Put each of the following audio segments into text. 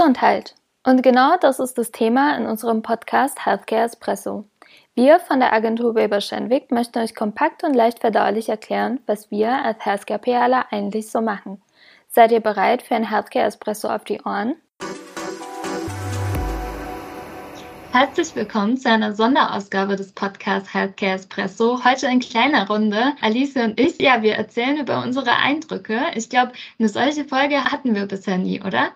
Gesundheit. Und genau das ist das Thema in unserem Podcast Healthcare Espresso. Wir von der Agentur Weber Schenwick möchten euch kompakt und leicht verdaulich erklären, was wir als Healthcare PRler eigentlich so machen. Seid ihr bereit für ein Healthcare Espresso auf die Ohren? Herzlich willkommen zu einer Sonderausgabe des Podcasts Healthcare Espresso. Heute in kleiner Runde. Alice und ich, ja, wir erzählen über unsere Eindrücke. Ich glaube, eine solche Folge hatten wir bisher nie, oder?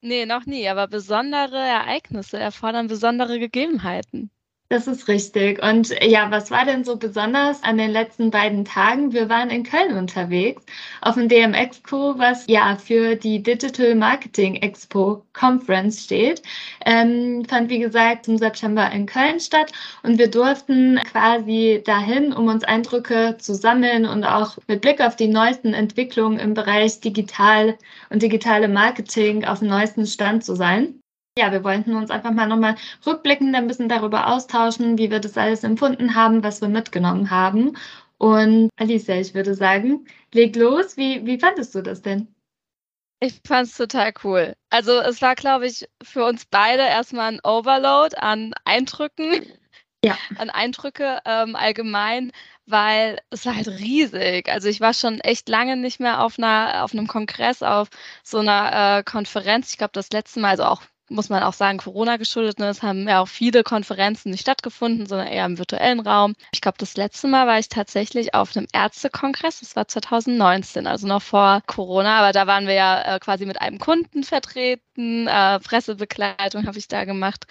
Nee, noch nie, aber besondere Ereignisse erfordern besondere Gegebenheiten. Das ist richtig. Und ja, was war denn so besonders an den letzten beiden Tagen? Wir waren in Köln unterwegs auf dem DM Expo, was ja für die Digital Marketing Expo Conference steht. Ähm, fand wie gesagt im September in Köln statt und wir durften quasi dahin, um uns Eindrücke zu sammeln und auch mit Blick auf die neuesten Entwicklungen im Bereich digital und digitale Marketing auf dem neuesten Stand zu sein. Ja, wir wollten uns einfach mal nochmal rückblickend ein bisschen darüber austauschen, wie wir das alles empfunden haben, was wir mitgenommen haben. Und Alicia, ich würde sagen, leg los. Wie, wie fandest du das denn? Ich fand es total cool. Also es war, glaube ich, für uns beide erstmal ein Overload an Eindrücken. Ja. An Eindrücke ähm, allgemein, weil es war halt riesig. Also ich war schon echt lange nicht mehr auf einer, auf einem Kongress, auf so einer äh, Konferenz. Ich glaube, das letzte Mal, also auch muss man auch sagen, Corona geschuldet. Ne? Es haben ja auch viele Konferenzen nicht stattgefunden, sondern eher im virtuellen Raum. Ich glaube, das letzte Mal war ich tatsächlich auf einem Ärztekongress. Das war 2019, also noch vor Corona. Aber da waren wir ja äh, quasi mit einem Kunden vertreten. Äh, Pressebegleitung habe ich da gemacht.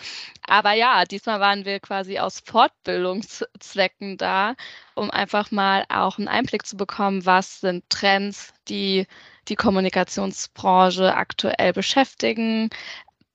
Aber ja, diesmal waren wir quasi aus Fortbildungszwecken da, um einfach mal auch einen Einblick zu bekommen, was sind Trends, die die Kommunikationsbranche aktuell beschäftigen,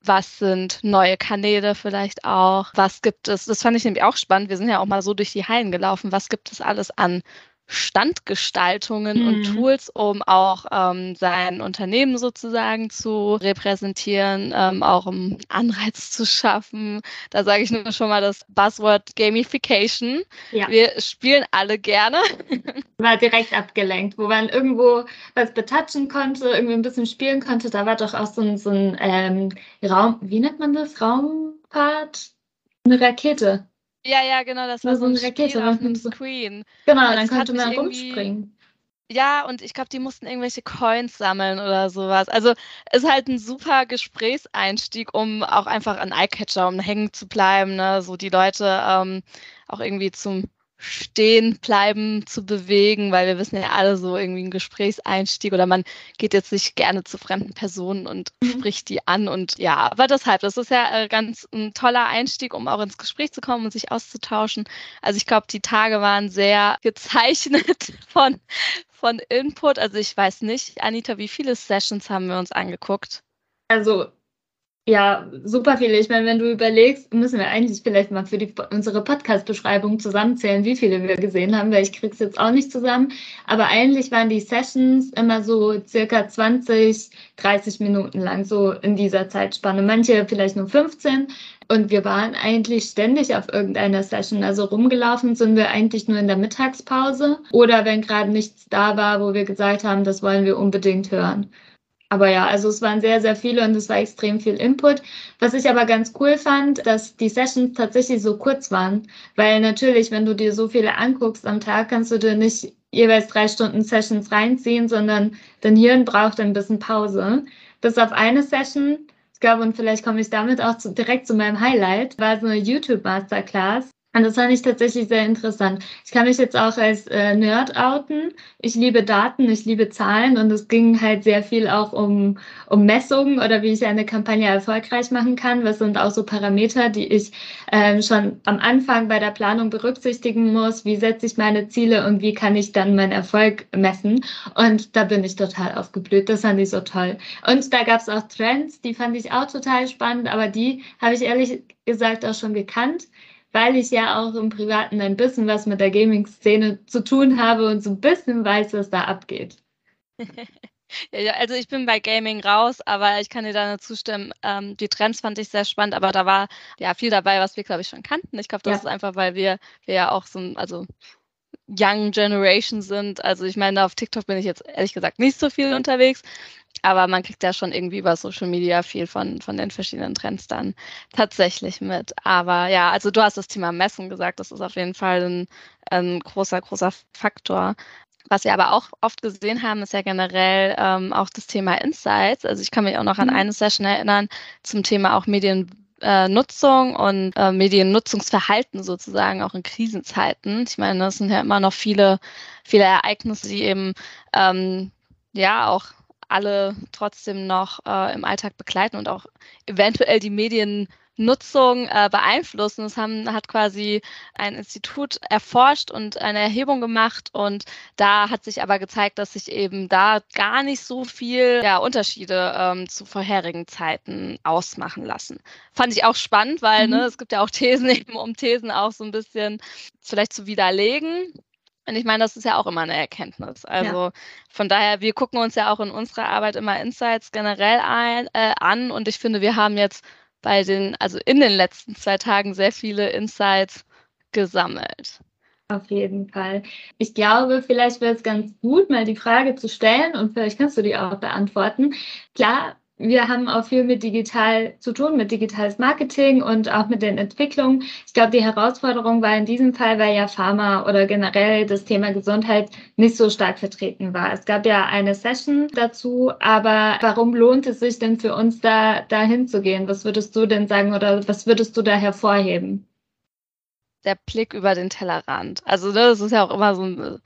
was sind neue Kanäle vielleicht auch? Was gibt es? Das fand ich nämlich auch spannend. Wir sind ja auch mal so durch die Hallen gelaufen. Was gibt es alles an Standgestaltungen mhm. und Tools, um auch ähm, sein Unternehmen sozusagen zu repräsentieren, ähm, auch um Anreiz zu schaffen. Da sage ich nur schon mal das Buzzword Gamification. Ja. Wir spielen alle gerne. War direkt abgelenkt, wo man irgendwo was betatschen konnte, irgendwie ein bisschen spielen konnte. Da war doch auch so ein, so ein ähm, Raum, wie nennt man das? Raumpart? Eine Rakete. Ja, ja, genau, das war so eine Rakete auf einem Screen. Genau, also dann konnte man rumspringen. Ja, und ich glaube, die mussten irgendwelche Coins sammeln oder sowas. Also ist halt ein super Gesprächseinstieg, um auch einfach an Eyecatcher, um hängen zu bleiben, ne? so die Leute ähm, auch irgendwie zum Stehen bleiben zu bewegen, weil wir wissen ja alle so irgendwie ein Gesprächseinstieg oder man geht jetzt nicht gerne zu fremden Personen und mhm. spricht die an und ja, aber deshalb, das ist ja äh, ganz ein toller Einstieg, um auch ins Gespräch zu kommen und sich auszutauschen. Also ich glaube, die Tage waren sehr gezeichnet von, von Input. Also ich weiß nicht, Anita, wie viele Sessions haben wir uns angeguckt? Also ja, super viele. Ich meine, wenn du überlegst, müssen wir eigentlich vielleicht mal für die, unsere Podcast-Beschreibung zusammenzählen, wie viele wir gesehen haben, weil ich krieg's jetzt auch nicht zusammen. Aber eigentlich waren die Sessions immer so circa 20, 30 Minuten lang, so in dieser Zeitspanne. Manche vielleicht nur 15. Und wir waren eigentlich ständig auf irgendeiner Session. Also rumgelaufen sind wir eigentlich nur in der Mittagspause oder wenn gerade nichts da war, wo wir gesagt haben, das wollen wir unbedingt hören. Aber ja, also es waren sehr, sehr viele und es war extrem viel Input. Was ich aber ganz cool fand, dass die Sessions tatsächlich so kurz waren. Weil natürlich, wenn du dir so viele anguckst am Tag, kannst du dir nicht jeweils drei Stunden Sessions reinziehen, sondern dein Hirn braucht ein bisschen Pause. Bis auf eine Session, ich glaube, und vielleicht komme ich damit auch zu, direkt zu meinem Highlight, war so eine YouTube Masterclass und das fand ich tatsächlich sehr interessant. Ich kann mich jetzt auch als äh, Nerd outen. Ich liebe Daten, ich liebe Zahlen und es ging halt sehr viel auch um, um Messungen oder wie ich eine Kampagne erfolgreich machen kann. Was sind auch so Parameter, die ich ähm, schon am Anfang bei der Planung berücksichtigen muss? Wie setze ich meine Ziele und wie kann ich dann meinen Erfolg messen? Und da bin ich total aufgeblüht. Das fand ich so toll. Und da gab es auch Trends, die fand ich auch total spannend, aber die habe ich ehrlich gesagt auch schon gekannt weil ich ja auch im Privaten ein bisschen was mit der Gaming-Szene zu tun habe und so ein bisschen weiß, was da abgeht. Ja, also ich bin bei Gaming raus, aber ich kann dir da nur zustimmen. Ähm, die Trends fand ich sehr spannend, aber da war ja viel dabei, was wir, glaube ich, schon kannten. Ich glaube, das ja. ist einfach, weil wir, wir ja auch so ein, also Young Generation sind. Also ich meine, auf TikTok bin ich jetzt ehrlich gesagt nicht so viel unterwegs. Aber man kriegt ja schon irgendwie über Social Media viel von, von den verschiedenen Trends dann tatsächlich mit. Aber ja, also du hast das Thema Messen gesagt, das ist auf jeden Fall ein, ein großer, großer Faktor. Was wir aber auch oft gesehen haben, ist ja generell ähm, auch das Thema Insights. Also ich kann mich auch noch an mhm. eine Session erinnern zum Thema auch Mediennutzung und äh, Mediennutzungsverhalten sozusagen auch in Krisenzeiten. Ich meine, das sind ja immer noch viele, viele Ereignisse, die eben ähm, ja auch alle trotzdem noch äh, im Alltag begleiten und auch eventuell die Mediennutzung äh, beeinflussen. Das haben, hat quasi ein Institut erforscht und eine Erhebung gemacht und da hat sich aber gezeigt, dass sich eben da gar nicht so viel ja, Unterschiede ähm, zu vorherigen Zeiten ausmachen lassen. Fand ich auch spannend, weil mhm. ne, es gibt ja auch Thesen eben, um Thesen auch so ein bisschen vielleicht zu widerlegen. Und ich meine, das ist ja auch immer eine Erkenntnis. Also ja. von daher, wir gucken uns ja auch in unserer Arbeit immer Insights generell ein, äh, an. Und ich finde, wir haben jetzt bei den, also in den letzten zwei Tagen sehr viele Insights gesammelt. Auf jeden Fall. Ich glaube, vielleicht wäre es ganz gut, mal die Frage zu stellen und vielleicht kannst du die auch beantworten. Klar, wir haben auch viel mit digital zu tun, mit digitales Marketing und auch mit den Entwicklungen. Ich glaube, die Herausforderung war in diesem Fall, weil ja Pharma oder generell das Thema Gesundheit nicht so stark vertreten war. Es gab ja eine Session dazu, aber warum lohnt es sich denn für uns da, da hinzugehen? Was würdest du denn sagen oder was würdest du da hervorheben? der Blick über den Tellerrand. Also ne, das ist ja auch immer so ein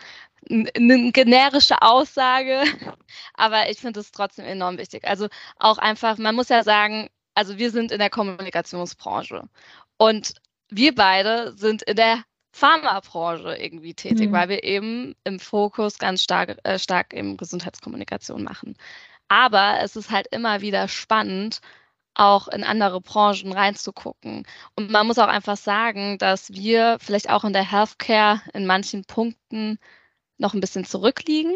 eine generische Aussage, aber ich finde es trotzdem enorm wichtig. Also auch einfach, man muss ja sagen, also wir sind in der Kommunikationsbranche und wir beide sind in der Pharmabranche irgendwie tätig, mhm. weil wir eben im Fokus ganz stark, äh, stark eben Gesundheitskommunikation machen. Aber es ist halt immer wieder spannend, auch in andere Branchen reinzugucken. Und man muss auch einfach sagen, dass wir vielleicht auch in der Healthcare in manchen Punkten noch ein bisschen zurückliegen,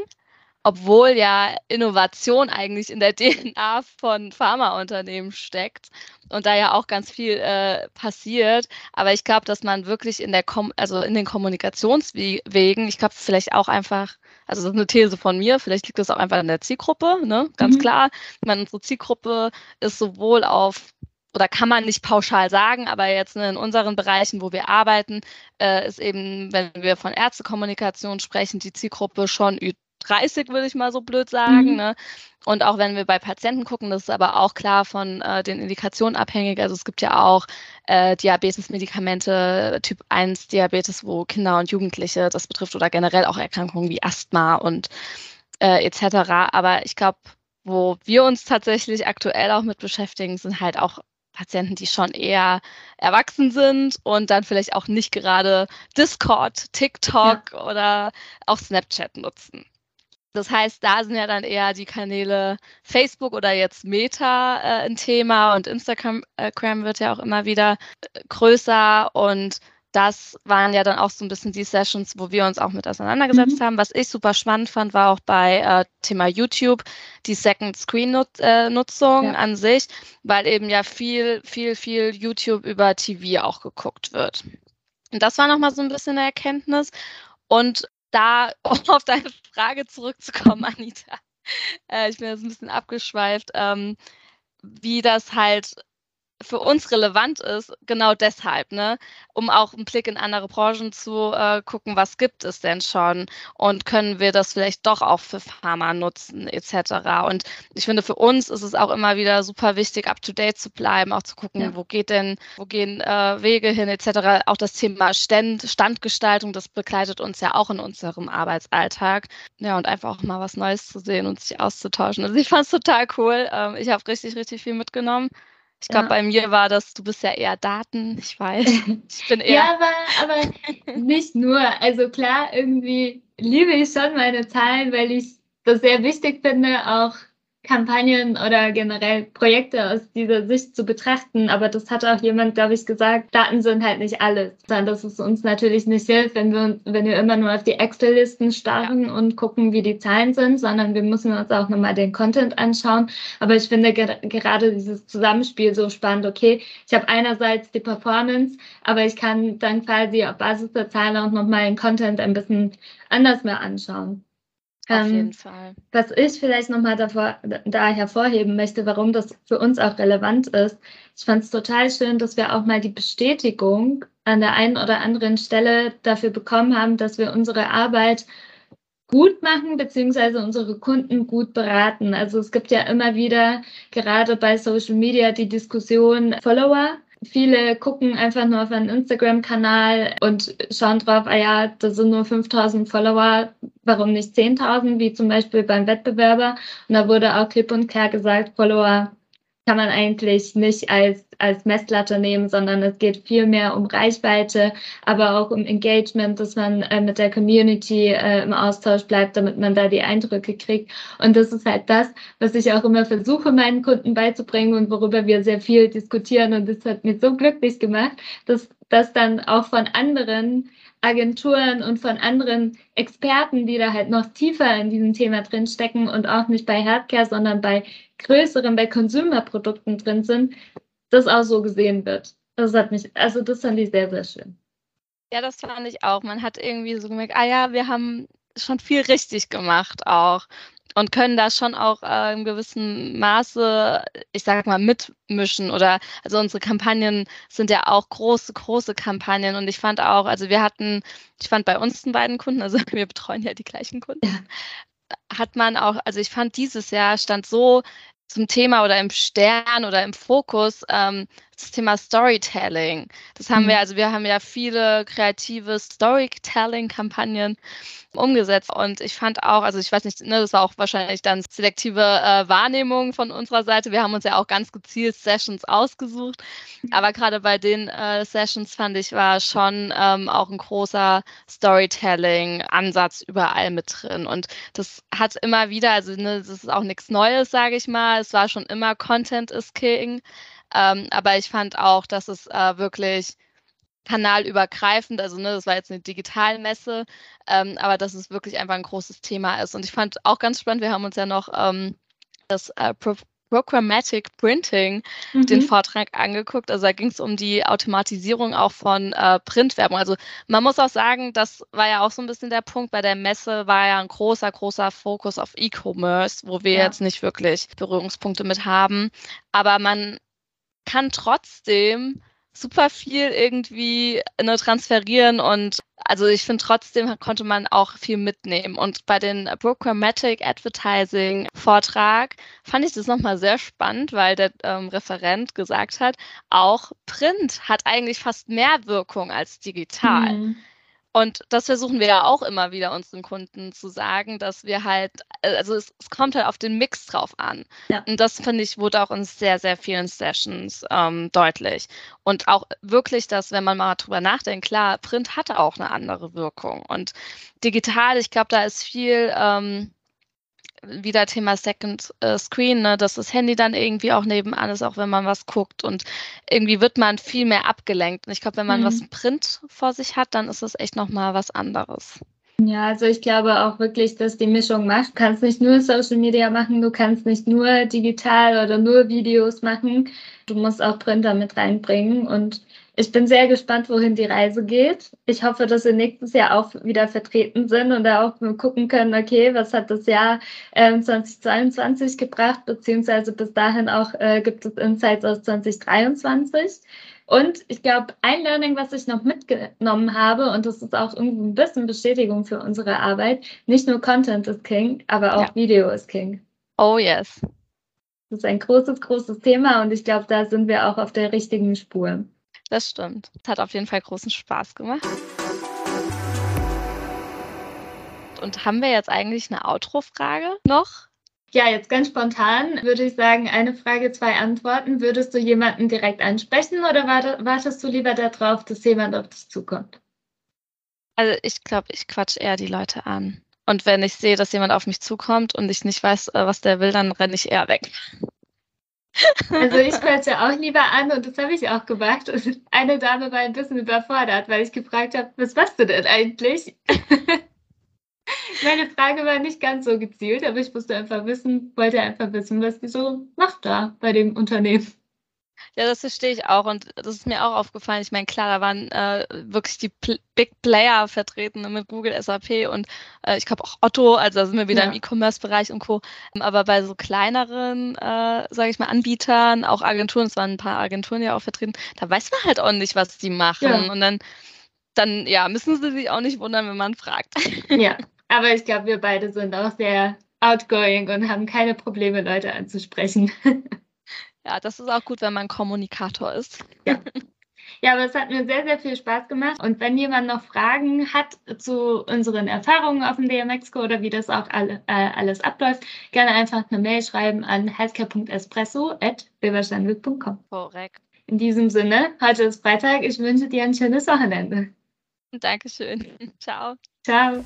obwohl ja Innovation eigentlich in der DNA von Pharmaunternehmen steckt und da ja auch ganz viel äh, passiert. Aber ich glaube, dass man wirklich in der Kom also in den Kommunikationswegen, ich glaube vielleicht auch einfach, also das ist eine These von mir, vielleicht liegt das auch einfach in der Zielgruppe, ne? Ganz mhm. klar. Ich meine, unsere Zielgruppe ist sowohl auf oder kann man nicht pauschal sagen, aber jetzt in unseren Bereichen, wo wir arbeiten, äh, ist eben, wenn wir von Ärztekommunikation sprechen, die Zielgruppe schon Ü30, würde ich mal so blöd sagen. Mhm. Ne? Und auch wenn wir bei Patienten gucken, das ist aber auch klar von äh, den Indikationen abhängig. Also es gibt ja auch äh, Diabetes-Medikamente, Typ 1 Diabetes, wo Kinder und Jugendliche das betrifft oder generell auch Erkrankungen wie Asthma und äh, etc. Aber ich glaube, wo wir uns tatsächlich aktuell auch mit beschäftigen, sind halt auch Patienten, die schon eher erwachsen sind und dann vielleicht auch nicht gerade Discord, TikTok ja. oder auch Snapchat nutzen. Das heißt, da sind ja dann eher die Kanäle Facebook oder jetzt Meta äh, ein Thema und Instagram äh, wird ja auch immer wieder äh, größer und das waren ja dann auch so ein bisschen die Sessions, wo wir uns auch mit auseinandergesetzt mhm. haben. Was ich super spannend fand, war auch bei äh, Thema YouTube die Second Screen -Nut äh, Nutzung ja. an sich, weil eben ja viel, viel, viel YouTube über TV auch geguckt wird. Und das war nochmal so ein bisschen eine Erkenntnis. Und da, um auf deine Frage zurückzukommen, Anita, äh, ich bin jetzt ein bisschen abgeschweift, ähm, wie das halt für uns relevant ist, genau deshalb, ne? um auch einen Blick in andere Branchen zu äh, gucken, was gibt es denn schon und können wir das vielleicht doch auch für Pharma nutzen etc. Und ich finde, für uns ist es auch immer wieder super wichtig, up-to-date zu bleiben, auch zu gucken, ja. wo geht denn, wo gehen äh, Wege hin etc. Auch das Thema Stand, Standgestaltung, das begleitet uns ja auch in unserem Arbeitsalltag. Ja, und einfach auch mal was Neues zu sehen und sich auszutauschen. Also ich fand es total cool. Ähm, ich habe richtig, richtig viel mitgenommen. Ich glaube, ja. bei mir war das, du bist ja eher Daten, ich weiß. Ich bin eher. ja, aber, aber nicht nur. Also klar, irgendwie liebe ich schon meine Zahlen, weil ich das sehr wichtig finde, auch Kampagnen oder generell Projekte aus dieser Sicht zu betrachten. Aber das hat auch jemand, glaube ich, gesagt, Daten sind halt nicht alles. Dann, dass es uns natürlich nicht hilft, wenn wir, wenn wir immer nur auf die Excel-Listen starren ja. und gucken, wie die Zahlen sind, sondern wir müssen uns auch nochmal den Content anschauen. Aber ich finde ger gerade dieses Zusammenspiel so spannend. Okay, ich habe einerseits die Performance, aber ich kann dann quasi auf Basis der Zahlen auch nochmal den Content ein bisschen anders mehr anschauen. Auf ähm, jeden Fall. Was ich vielleicht nochmal da hervorheben möchte, warum das für uns auch relevant ist. Ich fand es total schön, dass wir auch mal die Bestätigung an der einen oder anderen Stelle dafür bekommen haben, dass wir unsere Arbeit gut machen, beziehungsweise unsere Kunden gut beraten. Also es gibt ja immer wieder, gerade bei Social Media, die Diskussion Follower Viele gucken einfach nur auf einen Instagram-Kanal und schauen drauf, ah ja, das sind nur 5000 Follower, warum nicht 10.000, wie zum Beispiel beim Wettbewerber. Und da wurde auch klipp und klar gesagt, Follower kann man eigentlich nicht als, als Messlatte nehmen, sondern es geht viel mehr um Reichweite, aber auch um Engagement, dass man äh, mit der Community äh, im Austausch bleibt, damit man da die Eindrücke kriegt. Und das ist halt das, was ich auch immer versuche, meinen Kunden beizubringen und worüber wir sehr viel diskutieren. Und das hat mich so glücklich gemacht, dass das dann auch von anderen Agenturen und von anderen Experten, die da halt noch tiefer in diesem Thema drin stecken und auch nicht bei Healthcare, sondern bei größeren, bei Consumer-Produkten drin sind, das auch so gesehen wird. Das hat mich, also das fand ich sehr, sehr schön. Ja, das fand ich auch. Man hat irgendwie so gemerkt, ah ja, wir haben schon viel richtig gemacht auch und können da schon auch äh, im gewissen Maße, ich sage mal, mitmischen. Oder also unsere Kampagnen sind ja auch große, große Kampagnen. Und ich fand auch, also wir hatten, ich fand bei uns den beiden Kunden, also wir betreuen ja die gleichen Kunden. Hat man auch, also ich fand dieses Jahr stand so zum Thema oder im Stern oder im Fokus ähm, das Thema Storytelling. Das haben mhm. wir, also wir haben ja viele kreative Storytelling-Kampagnen umgesetzt und ich fand auch, also ich weiß nicht, ne, das war auch wahrscheinlich dann selektive äh, Wahrnehmung von unserer Seite. Wir haben uns ja auch ganz gezielt Sessions ausgesucht, aber gerade bei den äh, Sessions fand ich, war schon ähm, auch ein großer Storytelling-Ansatz überall mit drin und das hat immer wieder, also ne, das ist auch nichts Neues, sage ich mal. Es war schon immer Content is King. Ähm, aber ich fand auch, dass es äh, wirklich kanalübergreifend, also ne, das war jetzt eine Digitalmesse, ähm, aber dass es wirklich einfach ein großes Thema ist. Und ich fand auch ganz spannend, wir haben uns ja noch ähm, das äh, Pro Programmatic Printing mhm. den Vortrag angeguckt. Also da ging es um die Automatisierung auch von äh, Printwerbung. Also man muss auch sagen, das war ja auch so ein bisschen der Punkt. Bei der Messe war ja ein großer, großer Fokus auf E-Commerce, wo wir ja. jetzt nicht wirklich Berührungspunkte mit haben. Aber man kann trotzdem super viel irgendwie ne, transferieren und also ich finde trotzdem konnte man auch viel mitnehmen. Und bei den Programmatic Advertising Vortrag fand ich das nochmal sehr spannend, weil der ähm, Referent gesagt hat, auch Print hat eigentlich fast mehr Wirkung als digital. Mhm. Und das versuchen wir ja auch immer wieder unseren Kunden zu sagen, dass wir halt, äh, also es, es kommt halt auf den Mix drauf an. Ja. Und das finde ich, wurde auch in sehr, sehr vielen Sessions ähm, deutlich. Und auch wirklich, dass, wenn man mal drüber nachdenkt, klar, Print hatte auch eine andere Wirkung. Und digital, ich glaube, da ist viel, ähm, wieder Thema Second äh, Screen, ne, dass das Handy dann irgendwie auch nebenan ist, auch wenn man was guckt. Und irgendwie wird man viel mehr abgelenkt. Und ich glaube, wenn man mhm. was Print vor sich hat, dann ist das echt nochmal was anderes. Ja, also ich glaube auch wirklich, dass die Mischung macht. Du kannst nicht nur Social Media machen, du kannst nicht nur digital oder nur Videos machen. Du musst auch Printer mit reinbringen. Und ich bin sehr gespannt, wohin die Reise geht. Ich hoffe, dass wir nächstes Jahr auch wieder vertreten sind und da auch gucken können, okay, was hat das Jahr äh, 2022 gebracht, beziehungsweise bis dahin auch äh, gibt es Insights aus 2023. Und ich glaube, ein Learning, was ich noch mitgenommen habe, und das ist auch irgendwie ein bisschen Bestätigung für unsere Arbeit, nicht nur Content ist King, aber auch ja. Video ist King. Oh yes. Das ist ein großes, großes Thema und ich glaube, da sind wir auch auf der richtigen Spur. Das stimmt. Es hat auf jeden Fall großen Spaß gemacht. Und haben wir jetzt eigentlich eine Outro-Frage noch? Ja, jetzt ganz spontan würde ich sagen, eine Frage, zwei Antworten. Würdest du jemanden direkt ansprechen oder wartest du lieber darauf, dass jemand auf dich zukommt? Also ich glaube, ich quatsch eher die Leute an. Und wenn ich sehe, dass jemand auf mich zukommt und ich nicht weiß, äh, was der will, dann renne ich eher weg. Also ich quatsche auch lieber an und das habe ich auch gemacht. Und eine Dame war ein bisschen überfordert, weil ich gefragt habe, was machst du denn eigentlich? Meine Frage war nicht ganz so gezielt, aber ich musste einfach wissen, wollte einfach wissen, was die so macht da bei dem Unternehmen. Ja, das verstehe ich auch und das ist mir auch aufgefallen. Ich meine, klar, da waren äh, wirklich die Pl Big Player vertreten mit Google, SAP und äh, ich glaube auch Otto, also da sind wir wieder ja. im E-Commerce-Bereich und Co. Aber bei so kleineren, äh, sage ich mal, Anbietern, auch Agenturen, es waren ein paar Agenturen ja auch vertreten, da weiß man halt auch nicht, was die machen. Ja. Und dann, dann, ja, müssen sie sich auch nicht wundern, wenn man fragt. Ja, aber ich glaube, wir beide sind auch sehr outgoing und haben keine Probleme, Leute anzusprechen. Ja, das ist auch gut, wenn man Kommunikator ist. Ja. Ja, aber es hat mir sehr, sehr viel Spaß gemacht. Und wenn jemand noch Fragen hat zu unseren Erfahrungen auf dem DMX-Co oder wie das auch alle, äh, alles abläuft, gerne einfach eine Mail schreiben an healthcare.espresso.bilbersteinweg.com. Korrekt. In diesem Sinne, heute ist Freitag. Ich wünsche dir ein schönes Wochenende. Dankeschön. Ciao. Ciao.